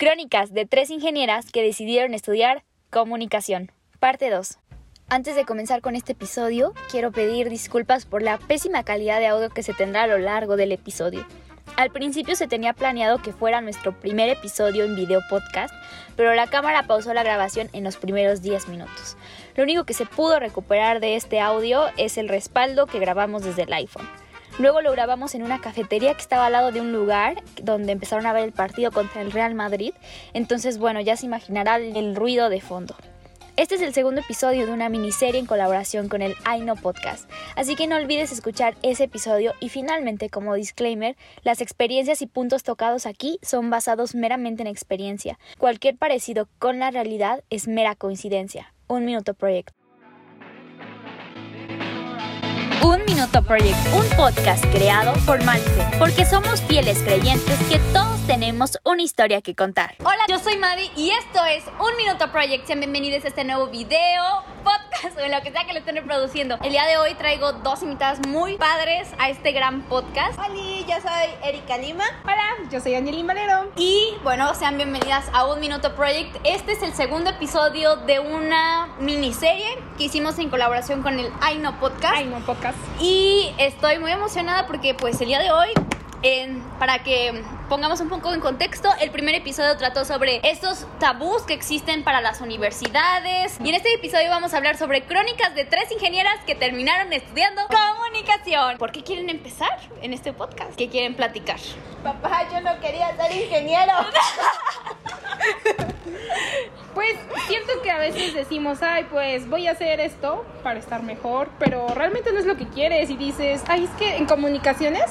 Crónicas de tres ingenieras que decidieron estudiar comunicación. Parte 2. Antes de comenzar con este episodio, quiero pedir disculpas por la pésima calidad de audio que se tendrá a lo largo del episodio. Al principio se tenía planeado que fuera nuestro primer episodio en video podcast, pero la cámara pausó la grabación en los primeros 10 minutos. Lo único que se pudo recuperar de este audio es el respaldo que grabamos desde el iPhone. Luego lo grabamos en una cafetería que estaba al lado de un lugar donde empezaron a ver el partido contra el Real Madrid. Entonces, bueno, ya se imaginará el ruido de fondo. Este es el segundo episodio de una miniserie en colaboración con el Know Podcast, así que no olvides escuchar ese episodio y finalmente, como disclaimer, las experiencias y puntos tocados aquí son basados meramente en experiencia. Cualquier parecido con la realidad es mera coincidencia. Un minuto proyecto. Minuto Project, un podcast creado por Malice, porque somos fieles creyentes que todos tenemos una historia que contar. Hola, yo soy Maddie y esto es Un Minuto Project. Sean bienvenidos a este nuevo video, podcast o lo que sea que lo estén reproduciendo. El día de hoy traigo dos invitadas muy padres a este gran podcast. Hola, yo soy Erika Lima. Hola, yo soy Angelina Valero. Y bueno, sean bienvenidas a Un Minuto Project. Este es el segundo episodio de una miniserie que hicimos en colaboración con el Know Podcast. Know Podcast. Y estoy muy emocionada porque pues el día de hoy, para que pongamos un poco en contexto, el primer episodio trató sobre estos tabús que existen para las universidades. Y en este episodio vamos a hablar sobre crónicas de tres ingenieras que terminaron estudiando comunicación. ¿Por qué quieren empezar en este podcast? ¿Qué quieren platicar? Papá, yo no quería ser ingeniero. Pues siento que a veces decimos, ay, pues voy a hacer esto para estar mejor, pero realmente no es lo que quieres y dices, ay, es que en comunicaciones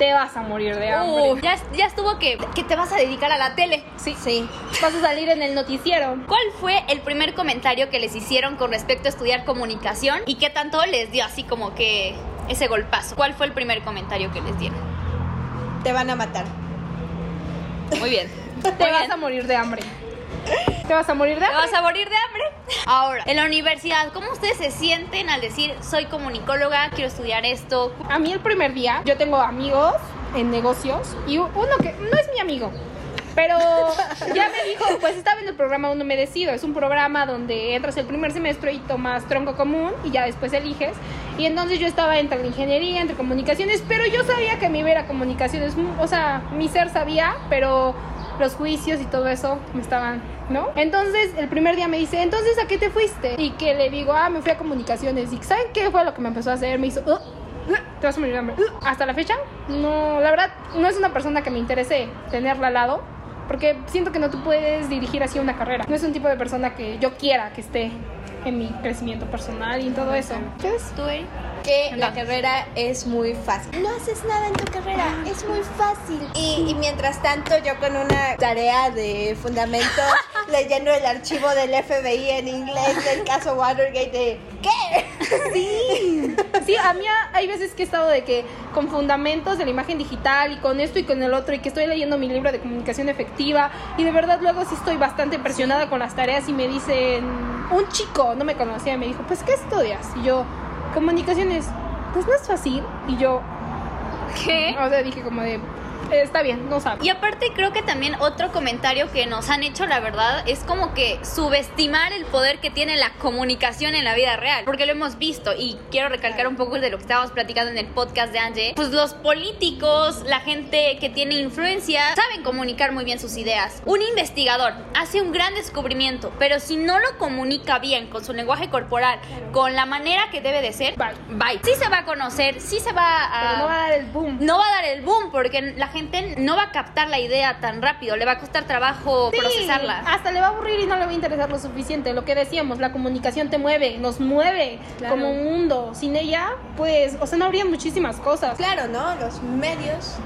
te vas a morir de hambre. Uh, ya, ya estuvo que, que te vas a dedicar a la tele. Sí, sí. Vas a salir en el noticiero. ¿Cuál fue el primer comentario que les hicieron con respecto a estudiar comunicación y qué tanto les dio así como que ese golpazo? ¿Cuál fue el primer comentario que les dieron? Te van a matar. Muy bien. te vas a morir de hambre. Te vas a morir de hambre. Te vas a morir de hambre. Ahora, en la universidad, ¿cómo ustedes se sienten al decir soy comunicóloga, quiero estudiar esto? A mí el primer día, yo tengo amigos en negocios y uno que no es mi amigo, pero ya me dijo, pues estaba en el programa Uno Me Decido. Es un programa donde entras el primer semestre y tomas tronco común y ya después eliges. Y entonces yo estaba entre ingeniería, entre comunicaciones, pero yo sabía que mi vera comunicaciones. O sea, mi ser sabía, pero los juicios y todo eso me estaban, ¿no? Entonces el primer día me dice, entonces ¿a qué te fuiste? Y que le digo, ah, me fui a comunicaciones. Y ¿saben qué fue lo que me empezó a hacer? Me hizo, te vas a morir hambre. Hasta la fecha, no, la verdad, no es una persona que me interese tenerla al lado. Porque siento que no te puedes dirigir hacia una carrera. No es un tipo de persona que yo quiera que esté en mi crecimiento personal y en todo eso. ¿Qué es? ¿Tú, que la carrera es muy fácil. No haces nada en tu carrera, es muy fácil. Y, mientras tanto yo con una tarea de fundamento leyendo el archivo del FBI en inglés del caso Watergate de ¿qué? Sí. Sí, a mí hay veces que he estado de que con fundamentos de la imagen digital y con esto y con el otro y que estoy leyendo mi libro de comunicación efectiva y de verdad luego sí estoy bastante presionada con las tareas y me dicen un chico, no me conocía, me dijo, "Pues ¿qué estudias?" Y yo comunicaciones, pues no es fácil. Y yo, ¿qué? O sea, dije como de, está bien, no sabe. Y aparte creo que también otro comentario que nos han hecho, la verdad, es como que subestimar el poder que tiene la comunicación en la vida real, porque lo hemos visto y quiero recalcar un poco de lo que estábamos platicando en el podcast de Angie, pues los políticos, la gente que tiene influencia, saben comunicar muy bien sus ideas. Un investigador hace un gran descubrimiento, pero si no lo comunica bien con su lenguaje corporal, con la manera que debe de ser, bye. bye. Sí se va a conocer, sí se va a... Pero no va a dar el boom. No va a dar el boom, porque la gente no va a captar la idea tan rápido, le va a costar trabajo procesarla. Hasta le va a aburrir y no le va a interesar lo suficiente. Lo que decíamos, la comunicación te mueve, nos mueve como un mundo. Sin ella, pues, o sea, no habría muchísimas cosas. Claro, ¿no? Los medios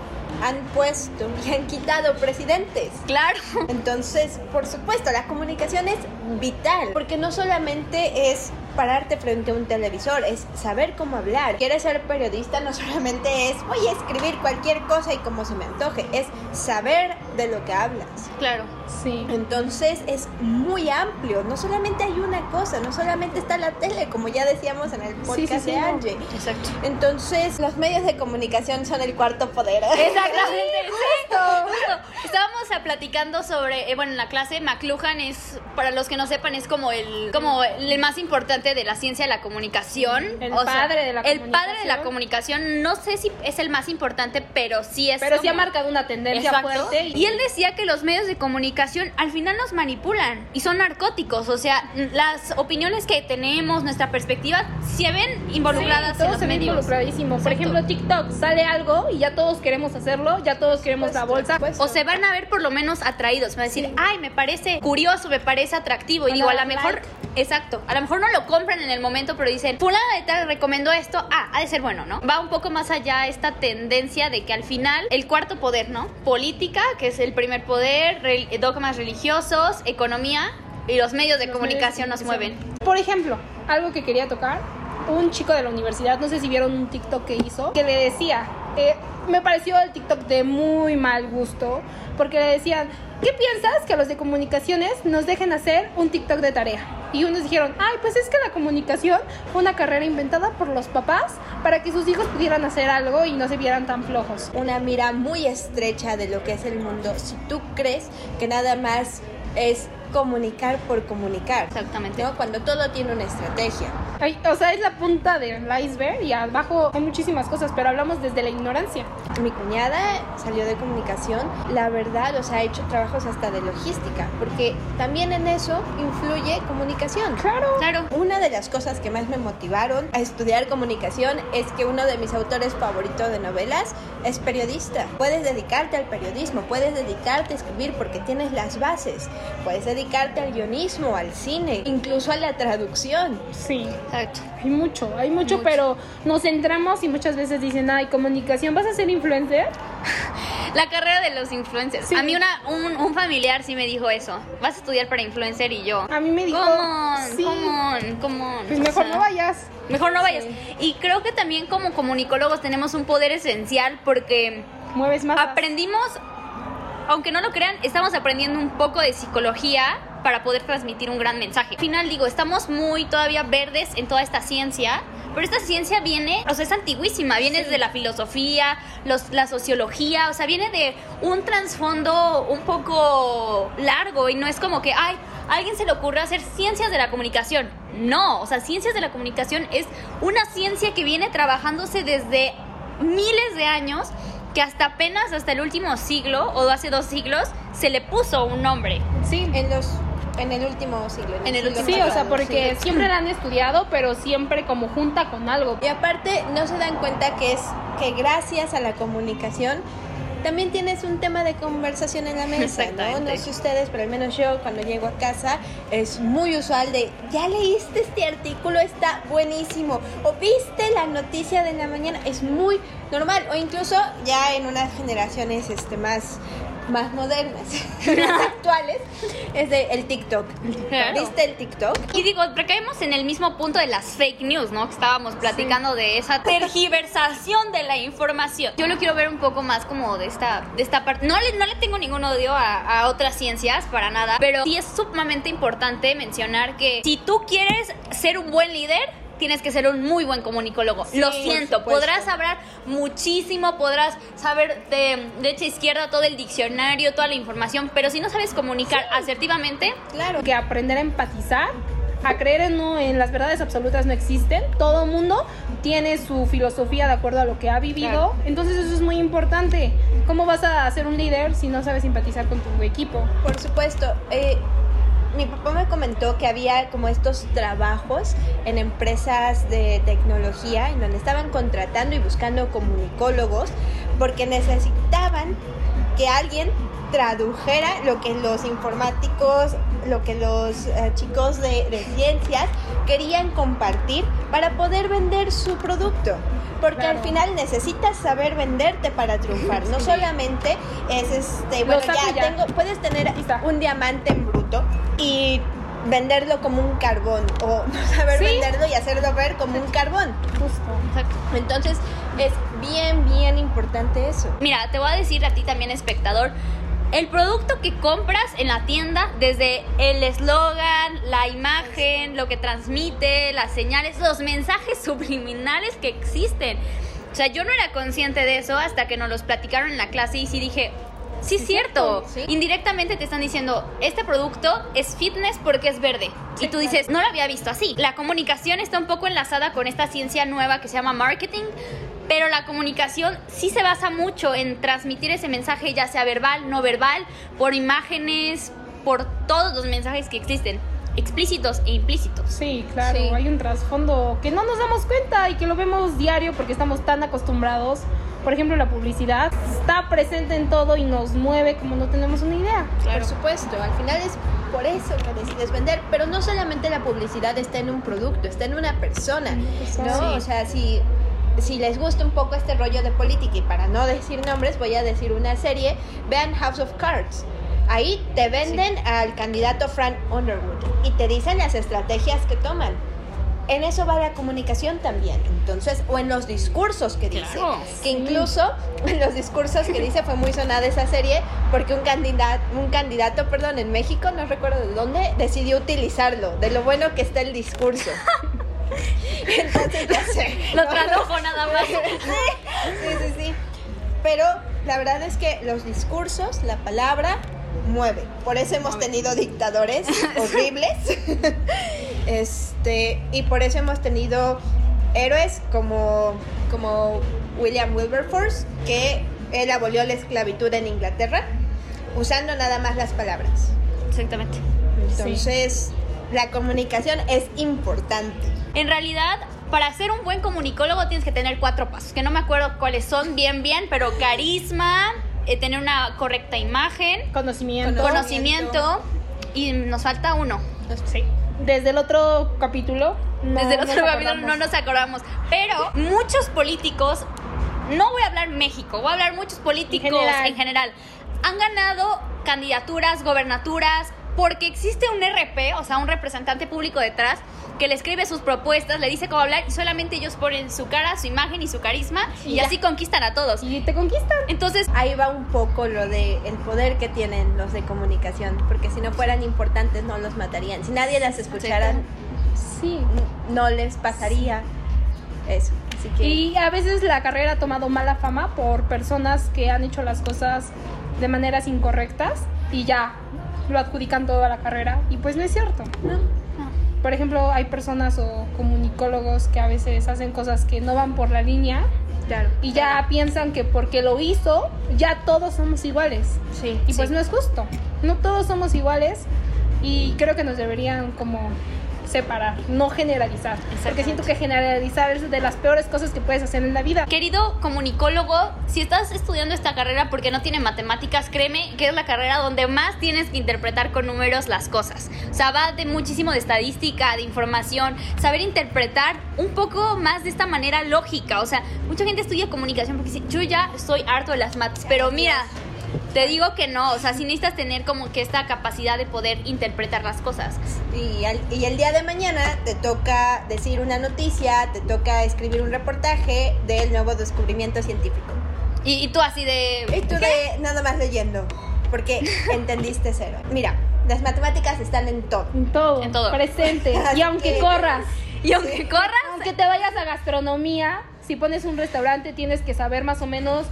han puesto y han quitado presidentes. Claro. Entonces, por supuesto, la comunicación es vital, porque no solamente es pararte frente a un televisor, es saber cómo hablar. Quieres ser periodista, no solamente es voy a escribir cualquier cosa y como se me antoje, es saber de lo que hablas. Claro. Sí. Entonces es muy amplio, no solamente hay una cosa, no solamente está la tele, como ya decíamos en el podcast de Angie. Exacto. Entonces, los medios de comunicación son el cuarto poder. Exactamente. Justo, estábamos platicando sobre, eh, bueno, en la clase, McLuhan es, para los que no sepan, es como el, como el más importante de la ciencia de la comunicación. El O sea, padre de la El padre de la comunicación. comunicación, no sé si es el más importante, pero sí es Pero sí ha marcado una tendencia Exacto. fuerte. Y él decía que los medios de comunicación al final nos manipulan y son narcóticos. O sea, las opiniones que tenemos, nuestra perspectiva, se ven involucradas Sí, todo en los se medios. involucradísimo. Por ejemplo, TikTok sale algo y ya todos queremos hacerlo, ya todos queremos la bolsa. O se van a ver por lo menos atraídos. Va a decir, ay, me parece curioso, me parece atractivo. Y Van digo, a lo mejor, like. exacto, a lo mejor no lo compran en el momento, pero dicen, fulana de tal recomendó esto, ah, ha de ser bueno, ¿no? Va un poco más allá esta tendencia de que al final el cuarto poder, ¿no? Política, que es el primer poder, re- dogmas religiosos, economía y los medios de Los comunicación medios nos mueven. Por ejemplo, algo que quería tocar, un chico de la universidad, no sé si vieron un TikTok que hizo, que le decía, eh, me pareció el TikTok de muy mal gusto, porque le decían, ¿qué piensas que los de comunicaciones nos dejen hacer un TikTok de tarea? Y unos dijeron, ay, pues es que la comunicación fue una carrera inventada por los papás para que sus hijos pudieran hacer algo y no se vieran tan flojos. una mira muy estrecha de lo que es el mundo si tú crees que nada más es comunicar por comunicar. Exactamente. ¿no? Cuando todo tiene una estrategia. Ay, o sea, es la punta del iceberg y abajo hay muchísimas cosas, pero hablamos desde la ignorancia. Mi cuñada salió de comunicación, la verdad, o sea, ha hecho trabajos hasta de logística, porque también en eso influye comunicación. Claro. Claro. Una de las cosas que más me motivaron a estudiar comunicación es que uno de mis autores favoritos de novelas es periodista. Puedes dedicarte al periodismo, puedes dedicarte a escribir porque tienes las bases, puedes dedicarte al guionismo, al cine, incluso a la traducción. Sí. Exacto. Hay mucho, hay mucho, pero nos centramos y muchas veces dicen, ay, comunicación, ¿vas a ser influencer? La carrera de los influencers. Sí. A mí una, un, un familiar sí me dijo eso. Vas a estudiar para influencer y yo. A mí me dijo, Come on, sí, come on, come on. pues O mejor sea, no vayas. Mejor no vayas. Y creo que también como comunicólogos tenemos un poder esencial porque Mueves más. aprendimos, aunque no lo crean, estamos aprendiendo un poco de psicología para poder transmitir un gran mensaje. Al final digo, estamos muy todavía verdes en toda esta ciencia, pero esta ciencia viene, o sea, es antiguísima, viene desde la filosofía, los, la sociología, o sea, viene de un trasfondo un poco largo y no es como que, ay, a alguien se le ocurre hacer ciencias de la comunicación. No, o sea, ciencias de la comunicación es una ciencia que viene trabajándose desde miles de años que hasta apenas hasta el último siglo o hace dos siglos se le puso un nombre. Sí. En los en el último siglo. En el siglo último Sí, o sea, porque sí. siempre la han estudiado, pero siempre como junta con algo. Y aparte no se dan cuenta que es que gracias a la comunicación también tienes un tema de conversación en la mesa, ¿no? No sé ustedes, pero al menos yo cuando llego a casa es muy usual de, ¿ya leíste este artículo? Está buenísimo. ¿O viste la noticia de la mañana? Es muy normal. O incluso ya en unas generaciones este, más más modernas, más actuales, es de el TikTok. Claro. ¿Viste el TikTok? Y digo, recaemos en el mismo punto de las fake news, ¿no? Que estábamos platicando de esa tergiversación de la información. Yo lo quiero ver un poco más como de esta, de esta parte. No le, no le tengo ningún odio a, a otras ciencias, para nada, pero sí es sumamente importante mencionar que si tú quieres ser un buen líder, tienes que ser un muy buen comunicólogo. Lo por siento, podrás hablar muchísimo, podrás saber de derecha a izquierda todo el diccionario, toda la información, pero si no sabes comunicar asertivamente, Claro. Que aprender a empatizar, a creer en, no, en las verdades absolutas no existen. Todo mundo tiene su filosofía de acuerdo a lo que ha vivido. Claro. Entonces eso es muy importante. ¿Cómo vas a ser un líder si no sabes simpatizar con tu equipo? Por supuesto. eh, mi papá me comentó que había como estos trabajos en empresas de tecnología en donde estaban contratando y buscando comunicólogos porque necesitaban que alguien tradujera lo que los informáticos, lo que los eh, chicos de, de ciencias querían compartir para poder vender su producto. Porque Claro. al final necesitas saber venderte para triunfar. No solamente es este, bueno, ya, ya. tengo, puedes tener un diamante en bruto y venderlo como un carbón o no saber Sí. venderlo y hacerlo ver como un carbón. Justo. Entonces es bien, bien importante eso. Mira, te voy a decir a ti también, espectador, el producto que compras en la tienda, desde el eslogan, la imagen, lo que transmite, las señales, los mensajes subliminales que existen. O sea, yo no era consciente de eso hasta que nos los platicaron en la clase y sí dije, sí es cierto. sí. Indirectamente te están diciendo, este producto es fitness porque es verde. y tú dices, no lo había visto así. La comunicación está un poco enlazada con esta ciencia nueva que se llama marketing. Pero la comunicación sí se basa mucho en transmitir ese mensaje, ya sea verbal, no verbal, por imágenes, por todos los mensajes que existen, explícitos e implícitos. Sí, claro, Sí. hay un trasfondo que no nos damos cuenta y que lo vemos diario porque estamos tan acostumbrados. Por ejemplo, la publicidad está presente en todo y nos mueve como no tenemos una idea. Por supuesto, al final es por eso que decides vender, pero no solamente la publicidad está en un producto, está en una persona, persona. ¿no? Sí. O sea, si, si les gusta un poco este rollo de política y para no decir nombres voy a decir una serie, vean House of Cards. Ahí te venden al candidato Frank Underwood y te dicen las estrategias que toman. En eso va la comunicación también. Entonces, o en los discursos que dice. Claro, que incluso en los discursos que dice fue muy sonada esa serie porque un candidato, un candidato, perdón, en México, no recuerdo de dónde, decidió utilizarlo, de lo bueno que está el discurso. Entonces, ya sé. Lo ¿no? tradujo nada más. Sí, sí, sí, sí. Pero la verdad es que los discursos, la palabra, mueve. Por eso hemos tenido dictadores horribles. Este, y por eso hemos tenido héroes como, como William Wilberforce, que él abolió la esclavitud en Inglaterra, usando nada más las palabras. Exactamente. Entonces, la comunicación es importante. En realidad, para ser un buen comunicólogo tienes que tener cuatro pasos, que no me acuerdo cuáles son bien, bien, pero carisma, eh, tener una correcta imagen, Conocimiento. Conocimiento. y nos falta uno. Sí. Desde el otro capítulo. no Desde el otro capítulo acordamos. no nos acordamos. Pero muchos políticos, no voy a hablar México, voy a hablar muchos políticos En general. en general, han ganado candidaturas, gobernaturas, porque existe un RP, o sea, un representante público detrás, que le escribe sus propuestas, le dice cómo hablar y solamente ellos ponen su cara, su imagen y su carisma y, así conquistan a todos. Y te conquistan. Entonces, Ahí va un poco lo de el poder que tienen los de comunicación, porque si no fueran importantes no los matarían. Si nadie las escuchara, Sí. no les pasaría eso. Así que Y a veces la carrera ha tomado mala fama por personas que han hecho las cosas de maneras incorrectas y ya lo adjudican todo a la carrera y pues no es cierto. Por ejemplo, hay personas o comunicólogos que a veces hacen cosas que no van por la línea claro. y ya piensan que porque lo hizo ya todos somos iguales. Sí. Y pues sí. no es justo. No todos somos iguales y creo que nos deberían como separar, no generalizar. Porque siento que generalizar es de las peores cosas que puedes hacer en la vida. Querido comunicólogo, si estás estudiando esta carrera porque no tiene matemáticas, créeme que es la carrera donde más tienes que interpretar con números las cosas. O sea, va de muchísimo de estadística, de información, saber interpretar un poco más de esta manera lógica. O sea, mucha gente estudia comunicación porque dice, yo ya estoy harto de las mates, pero mira, te digo que no, o sea, sí necesitas tener como que esta capacidad de poder interpretar las cosas. Y, al- y el día de mañana te toca decir una noticia, te toca escribir un reportaje del nuevo descubrimiento científico. Y, y tú así de... Y tú de nada más leyendo, porque entendiste cero. Mira, las matemáticas están en todo. En todo, En todo. presente. Y aunque que- corras, Y aunque corras, aunque te vayas a gastronomía, si pones un restaurante tienes que saber más o menos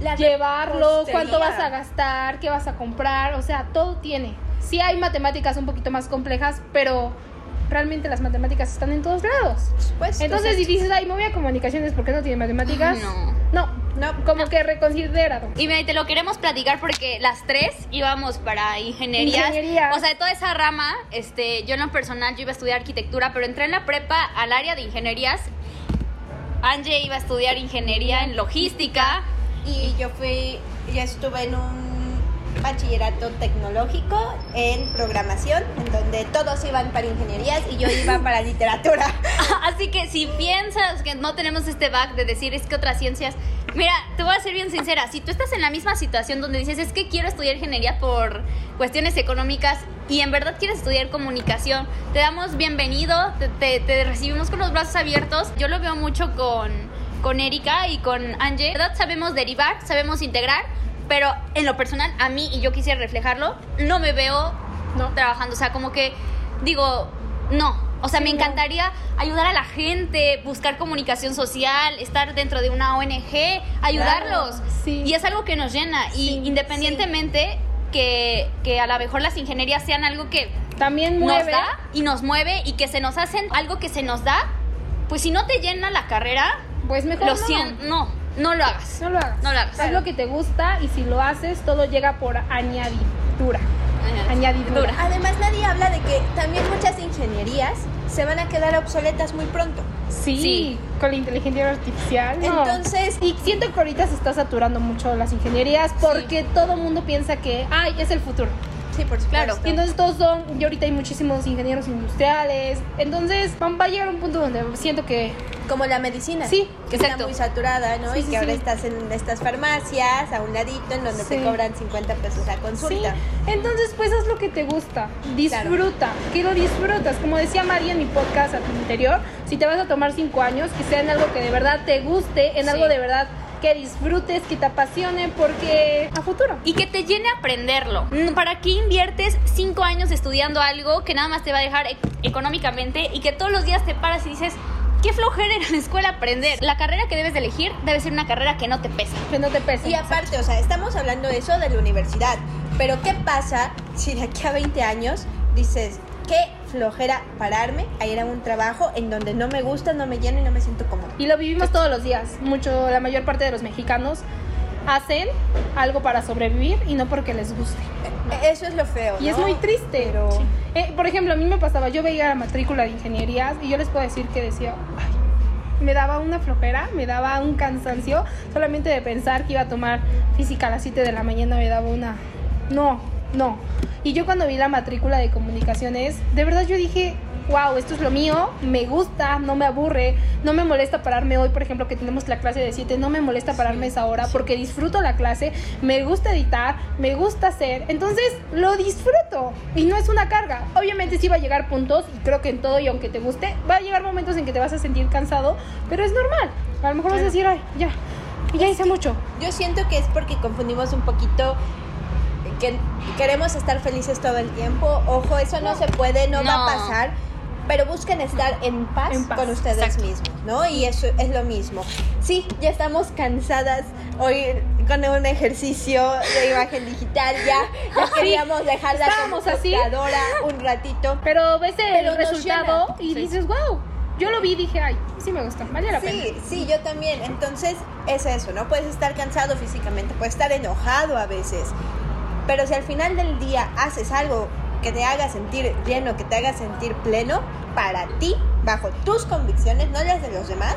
La llevarlo, cuánto vas a gastar, qué vas a comprar, o sea, todo tiene. Sí hay matemáticas un poquito más complejas, pero realmente las matemáticas están en todos lados. Supuesto. Entonces, si dices, ay, me voy a comunicaciones porque no tiene matemáticas, No. no, No. como que reconsiderado. Y mira, te lo queremos platicar porque las tres íbamos para ingenierías. Ingeniería. O sea, de toda esa rama, este, yo en lo personal yo iba a estudiar arquitectura, pero entré en la prepa al área de ingenierías. Angie iba a estudiar ingeniería en logística. Y yo fui, yo estuve en un bachillerato tecnológico en programación, en donde todos iban para ingenierías y yo iba para literatura. Así que si piensas que no tenemos este back de decir es que otras ciencias, mira, te voy a ser bien sincera, si tú estás en la misma situación donde dices es que quiero estudiar ingeniería por cuestiones económicas y en verdad quieres estudiar comunicación, te damos bienvenido, te, te- te recibimos con los brazos abiertos. Yo lo veo mucho con, con Erika y con Angie, ¿verdad? Sabemos derivar, sabemos integrar, pero en lo personal, a mí, y yo quisiera reflejarlo, no me veo No. trabajando. O sea, como que digo, no. O sea, me encantaría ayudar a la gente, buscar comunicación social, estar dentro de una ONG, ayudarlos. Sí. Y es algo que nos llena. Sí, y independientemente que, que a lo mejor las ingenierías sean algo que También nos mueve. da y nos mueve y que se nos hacen algo que se nos da, pues si no te llena la carrera, Pues mejor lo no. siento, no, no lo hagas. No lo hagas. No lo hagas. Haz lo que te gusta y si lo haces, todo llega por añadidura. Añadidura. Dura. Además, nadie habla de que también muchas ingenierías se van a quedar obsoletas muy pronto. Sí, Sí. con la inteligencia artificial. no. Entonces- y siento que ahorita se está saturando mucho las ingenierías porque todo el mundo piensa que, ay, es el futuro. Sí, por supuesto. Claro. Y entonces todos son, y ahorita hay muchísimos ingenieros industriales. Entonces va a llegar un punto donde siento que Como la medicina. Sí, que exacto. está muy saturada, ¿no? Sí, y sí, que ahora sí. estás en estas farmacias, a un ladito, en donde te cobran 50 pesos a Sí, consulta. entonces pues haz lo que te gusta, disfruta, que lo disfrutas. Como decía María en mi podcast anterior, si te vas a tomar cinco años, que sea en algo que de verdad te guste, en algo de verdad que disfrutes, que te apasione, porque a futuro. Y que te llene aprenderlo. Mm, ¿Para qué inviertes cinco años estudiando algo que nada más te va a dejar e- económicamente y que todos los días te paras y dices, qué flojera a la escuela aprender? La carrera que debes de elegir debe ser una carrera que no te pesa. Que no te pese. Y aparte, o sea, estamos hablando de eso de la universidad. Pero ¿qué pasa si de aquí a 20 años dices, qué flojera pararme a ir a un trabajo en donde no me gusta, no me lleno y no me siento cómodo? Y lo vivimos todos los días. Mucho, la mayor parte de los mexicanos hacen algo para sobrevivir y no porque les guste. E- Eso es lo feo. Y es ¿no? muy triste. Pero Eh, por ejemplo, a mí me pasaba, yo veía la matrícula de ingenierías y yo les puedo decir que decía, "Ay", me daba una flojera, me daba un cansancio, solamente de pensar que iba a tomar física a las 7 de la mañana me daba una... No, no. Y yo cuando vi la matrícula de comunicaciones, de verdad yo dije, wow, esto es lo mío, me gusta, no me aburre, no me molesta pararme hoy, por ejemplo, que tenemos la clase de 7, no me molesta pararme esa hora porque disfruto la clase, me gusta editar, me gusta hacer, entonces lo disfruto y no es una carga. Obviamente sí va a llegar puntos y creo que en todo y aunque te guste, va a llegar momentos en que te vas a sentir cansado, pero es normal. A lo mejor vas a decir, ay, ya, ya hice mucho. yo siento que es porque confundimos un poquito que queremos estar felices todo el tiempo. Ojo, eso no, se puede, no, va No. a pasar. Pero busquen estar en paz, En paz, con ustedes exacto. mismos, ¿no? Y eso es lo mismo. Sí, ya estamos cansadas hoy con un ejercicio de imagen digital. Ya, ya queríamos dejar la Estábamos así. computadora un ratito. Pero ves el Pero resultado y Sí. dices, wow, yo lo vi y dije, ay, sí me gustó, vale la pena. Sí, sí, yo también. Entonces es eso, ¿no? Puedes estar cansado físicamente, puedes estar enojado a veces, pero si al final del día haces algo que te haga sentir lleno, que te haga sentir pleno, para ti, bajo tus convicciones, no las de los demás,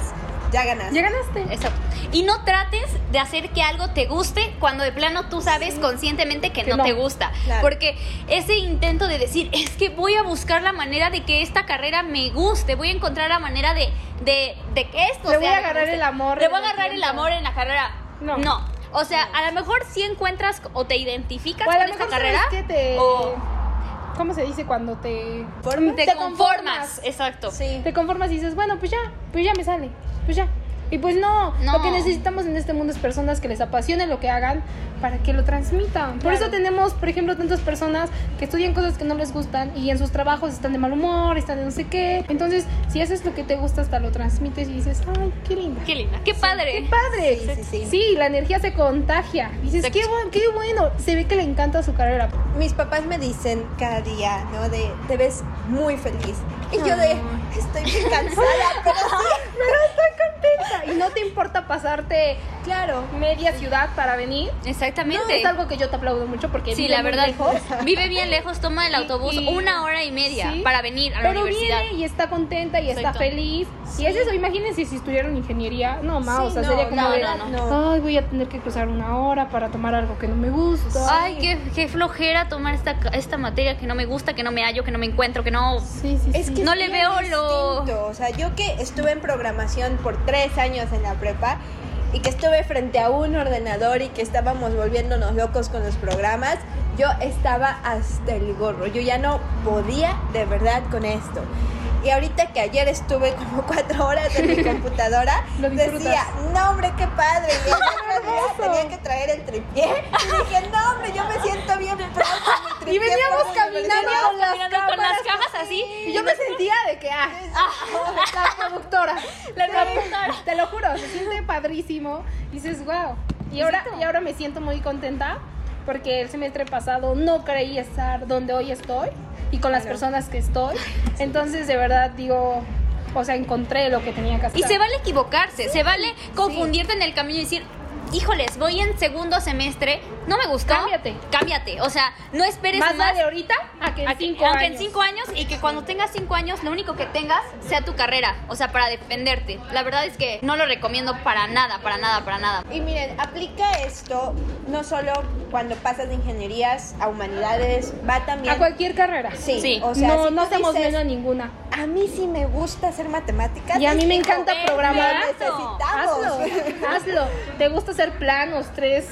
ya ganaste. Ya ganaste. Exacto. Y no trates de hacer que algo te guste cuando de plano tú sabes conscientemente que, Que no, no. te gusta. Claro. Porque ese intento de decir, es que voy a buscar la manera de que esta carrera me guste, voy a encontrar la manera de, de, de que esto Le sea voy a agarrar el amor Le voy a agarrar el amor en la carrera. No. No. O sea, a lo mejor sí encuentras o te identificas O a con esta carrera. que te... o ¿Cómo se dice cuando te... Formas. te, te conformas. conformas. Exacto. Sí. Te conformas y dices, bueno, pues ya, pues ya me sale, pues ya. Y pues no, No. lo que necesitamos en este mundo es personas que les apasione lo que hagan para que lo transmitan. Por eso tenemos, por ejemplo, tantas personas que estudian cosas que no les gustan y en sus trabajos están de mal humor, están de no sé qué. Entonces, si haces lo que te gusta, hasta lo transmites y dices, ay, qué linda. Qué linda, qué padre. ¡Qué padre! Sí, sí, sí. la energía se contagia. Dices, qué, bueno, qué bueno. Se ve que le encanta su carrera. Mis papás me dicen cada día, ¿no? De, te ves muy feliz. Y yo de, estoy bien cansada, pero sí. Pero estoy contenta. Y no te importa pasarte Claro. media ciudad para venir. Exactamente. Es algo que yo te aplaudo mucho porque Sí, vivo la muy verdad. lejos. Vive bien lejos, toma el autobús y- una hora y media Sí. para venir a la Pero universidad. viene y está contenta y está feliz. Y es eso, imagínense si estudiaran ingeniería. No, ma, o Sí, sea, no, sería como no, de, no, no. ay, voy a tener que cruzar una hora para tomar algo que no me gusta. Ay, qué, qué flojera tomar esta, esta materia que no me gusta, que no me hallo, que no me encuentro, que no... Sí, sí, Es sí. que No le veo lo- O sea, yo que estuve en programación por tres años en la prepa y que estuve frente a un ordenador y que estábamos volviéndonos locos con los programas, yo estaba hasta el gorro. Yo ya no podía de verdad con esto. Y ahorita que ayer estuve como cuatro horas en mi computadora, decía, no hombre, qué padre. Y realidad tenía que traer el tripié. Y dije, no hombre, yo me siento bien pro con mi tripié Y veníamos caminando universidad". con las con las cajas así. Y yo me sentía de que, ah, la productora. La productora. Te lo juro, se siente padrísimo. Y dices, wow. Y ahora, y ahora me siento muy contenta porque el semestre pasado no creí estar donde hoy estoy y con las personas que estoy. Entonces, de verdad, digo, o sea, encontré lo que tenía que hacer. Y se vale equivocarse, se vale confundirte en el camino y decir, híjoles, voy en segundo semestre, no me gustó. Cámbiate. Cámbiate. O sea, no esperes más más. vale ahorita a que en a que- cinco aunque años. en cinco años y que cuando tengas cinco años lo único que tengas sea tu carrera, o sea, para defenderte. La verdad es que no lo recomiendo para nada, para nada, para nada. Y miren, aplica esto no solo cuando pasas de ingenierías a humanidades, va también... A cualquier carrera. Sí, Sí. o sea, no, si no menos a ninguna. A mí sí me gusta hacer matemáticas. Y a mí me encanta programar. lo necesitamos. Hazlo, hazlo. ¿Te gusta hacer planos tres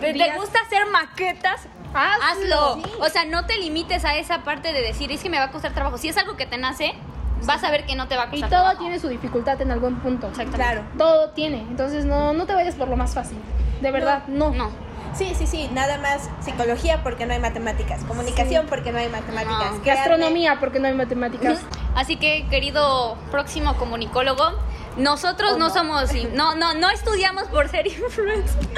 ¿Te días? Gusta hacer maquetas? Hazlo. Hazlo. O sea, no te limites a esa parte de decir, es que me va a costar trabajo. Si es algo que te nace, vas a ver que no te va a Y costar todo trabajo. tiene su dificultad en algún punto. Exactamente. Claro. Todo tiene. Entonces no, no te vayas por lo más fácil. De verdad, no. No. Sí, sí, sí, nada más psicología porque no hay matemáticas, comunicación porque no hay matemáticas, No. Gastronomía, porque no hay matemáticas. Así que, querido próximo comunicólogo, nosotros ¿O no, no? somos, no, no, no estudiamos por ser influencers.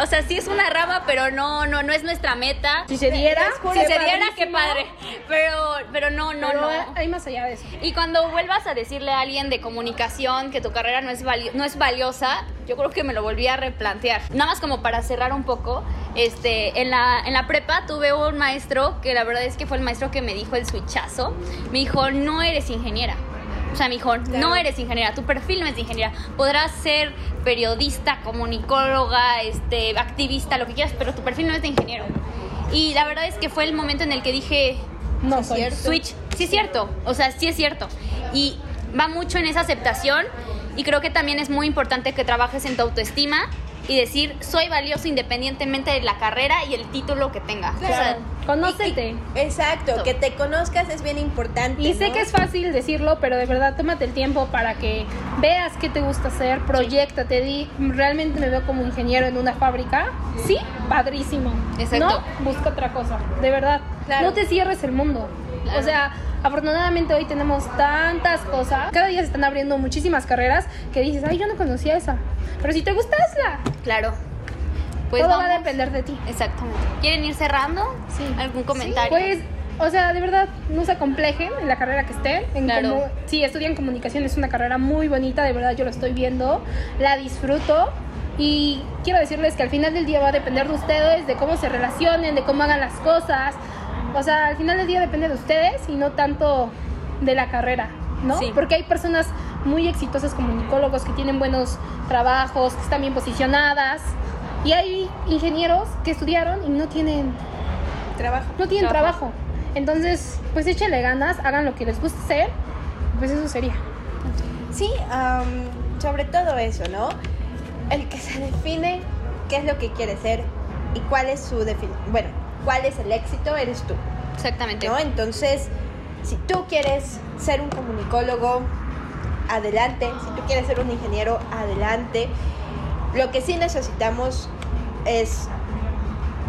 O sea, sí es una rama, pero no, no, no es nuestra meta. Si se diera, Si se diera, qué padre. Pero, pero no, no, Pero no. hay más allá de eso. Y cuando vuelvas a decirle a alguien de comunicación que tu carrera no es, no es valiosa, yo creo que me lo volví a replantear. Nada más como para cerrar un poco, este, en, la, en la prepa tuve un maestro que la verdad es que fue el maestro que me dijo el switchazo. Me dijo, no eres ingeniera. O sea, me dijo, no eres ingeniera, tu perfil no es de ingeniera. Podrás ser periodista, comunicóloga, este, activista, lo que quieras, pero tu perfil no es de ingeniero. Y la verdad es que fue el momento en el que dije, No soy. cierto. Switch, sí es cierto, o sea, sí es cierto. Y va mucho en esa aceptación y creo que también es muy importante que trabajes en tu autoestima y decir, soy valioso independientemente de la carrera y el título que tenga. O sea, Claro. Conócete. Exacto, que te conozcas es bien importante. Y sé ¿no? que es fácil decirlo, pero de verdad tómate el tiempo para que veas qué te gusta hacer, proyectate, di, realmente me veo como ingeniero en una fábrica. Sí, padrísimo. Exacto. No, busca otra cosa, de verdad. Claro. No te cierres el mundo. Claro. O sea, afortunadamente hoy tenemos tantas cosas. Cada día se están abriendo muchísimas carreras que dices, ay, yo no conocía esa. Pero si te gusta, hazla. claro. Pues Todo va a vamos. depender de ti. Exactamente. ¿Quieren ir cerrando? Sí. ¿Algún comentario? Pues, o sea, de verdad, no se acomplejen en la carrera que estén. En Claro. cómo- sí, estudian comunicación, es una carrera muy bonita, de verdad yo lo estoy viendo, la disfruto. Y quiero decirles que al final del día va a depender de ustedes, de cómo se relacionen, de cómo hagan las cosas. O sea, al final del día depende de ustedes y no tanto de la carrera, ¿no? Sí. Porque hay personas muy exitosas comunicólogos que tienen buenos trabajos, que están bien posicionadas. Y hay ingenieros que estudiaron y no tienen trabajo. no tienen Trabajo. trabajo. Entonces, pues échenle ganas, hagan lo que les guste hacer. Pues eso sería. Sí, am, sobre todo eso, ¿no? El que se define qué es lo que quiere ser y cuál es su definición. Bueno, cuál es el éxito eres tú, Exactamente. ¿no? Entonces, si tú quieres ser un comunicólogo, adelante. Si tú quieres ser un ingeniero, adelante. Lo que sí necesitamos es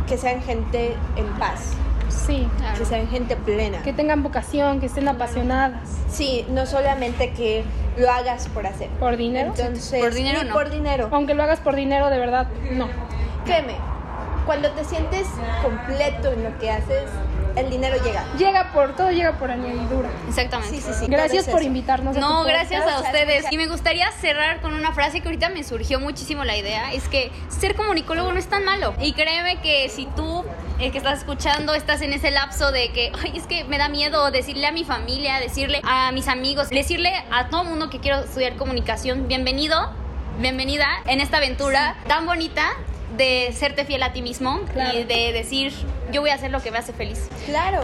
que sean gente en paz, Sí. Claro. que sean gente plena. Que tengan vocación, que estén apasionadas. Sí, no solamente que lo hagas por hacer. Por dinero. Entonces, Por dinero ni no. por dinero. Aunque lo hagas por dinero, de verdad, no. Créeme, cuando te sientes completo en lo que haces, el dinero llega. Llega por, todo llega por añadidura. Exactamente. Sí, sí, sí. Gracias es por invitarnos. a No, tu gracias podcast. a ustedes. Y me gustaría cerrar con una frase que ahorita me surgió muchísimo la idea. Es que ser comunicólogo no es tan malo. Y créeme que si tú, el que estás escuchando, estás en ese lapso de que, ay, es que me da miedo decirle a mi familia, decirle a mis amigos, decirle a todo mundo que quiero estudiar comunicación, bienvenido, bienvenida en esta aventura tan bonita de serte fiel a ti mismo Claro. y de decir, yo voy a hacer lo que me hace feliz. Claro.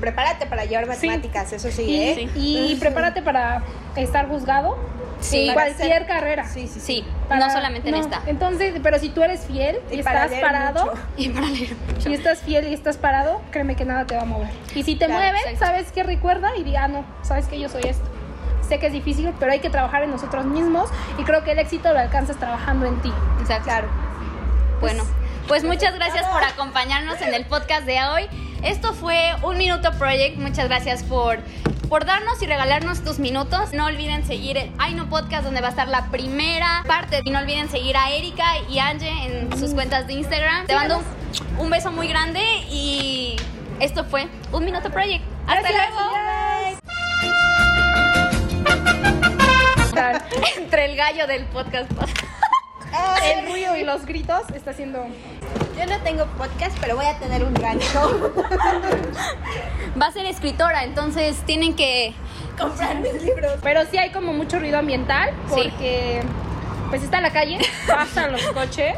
Prepárate para llevar Sí. matemáticas, eso sí, Y, ¿eh? y prepárate para estar juzgado Sí. cualquier ser- carrera. Sí, sí, sí. Para- no solamente no, en esta. Entonces, pero si tú eres fiel y, Y para estás leer parado, mucho. Y para leer mucho. estás fiel y estás parado, créeme que nada te va a mover. Y si te Claro, mueve, exacto. sabes que recuerda y diga, ah, no, sabes que yo soy esto. Sé que es difícil, pero hay que trabajar en nosotros mismos y creo que el éxito lo alcanzas trabajando en ti. Exacto. Claro. Bueno, pues muchas gracias por acompañarnos en el podcast de hoy. Esto fue Un Minuto Project. Muchas gracias por, por darnos y regalarnos tus minutos. No olviden seguir el Aino Podcast, donde va a estar la primera parte. Y no olviden seguir a Erika y Ange en sus cuentas de Instagram. Te mando un, un beso muy grande y esto fue Un Minuto Project. Hasta Gracias, luego. Entre el gallo del podcast. El ruido y los gritos está haciendo... Yo no tengo podcast, pero voy a tener un rancho. Va a ser escritora, entonces tienen que Comprar mis libros. Pero sí hay como mucho ruido ambiental Sí. porque pues está la calle, pasan los coches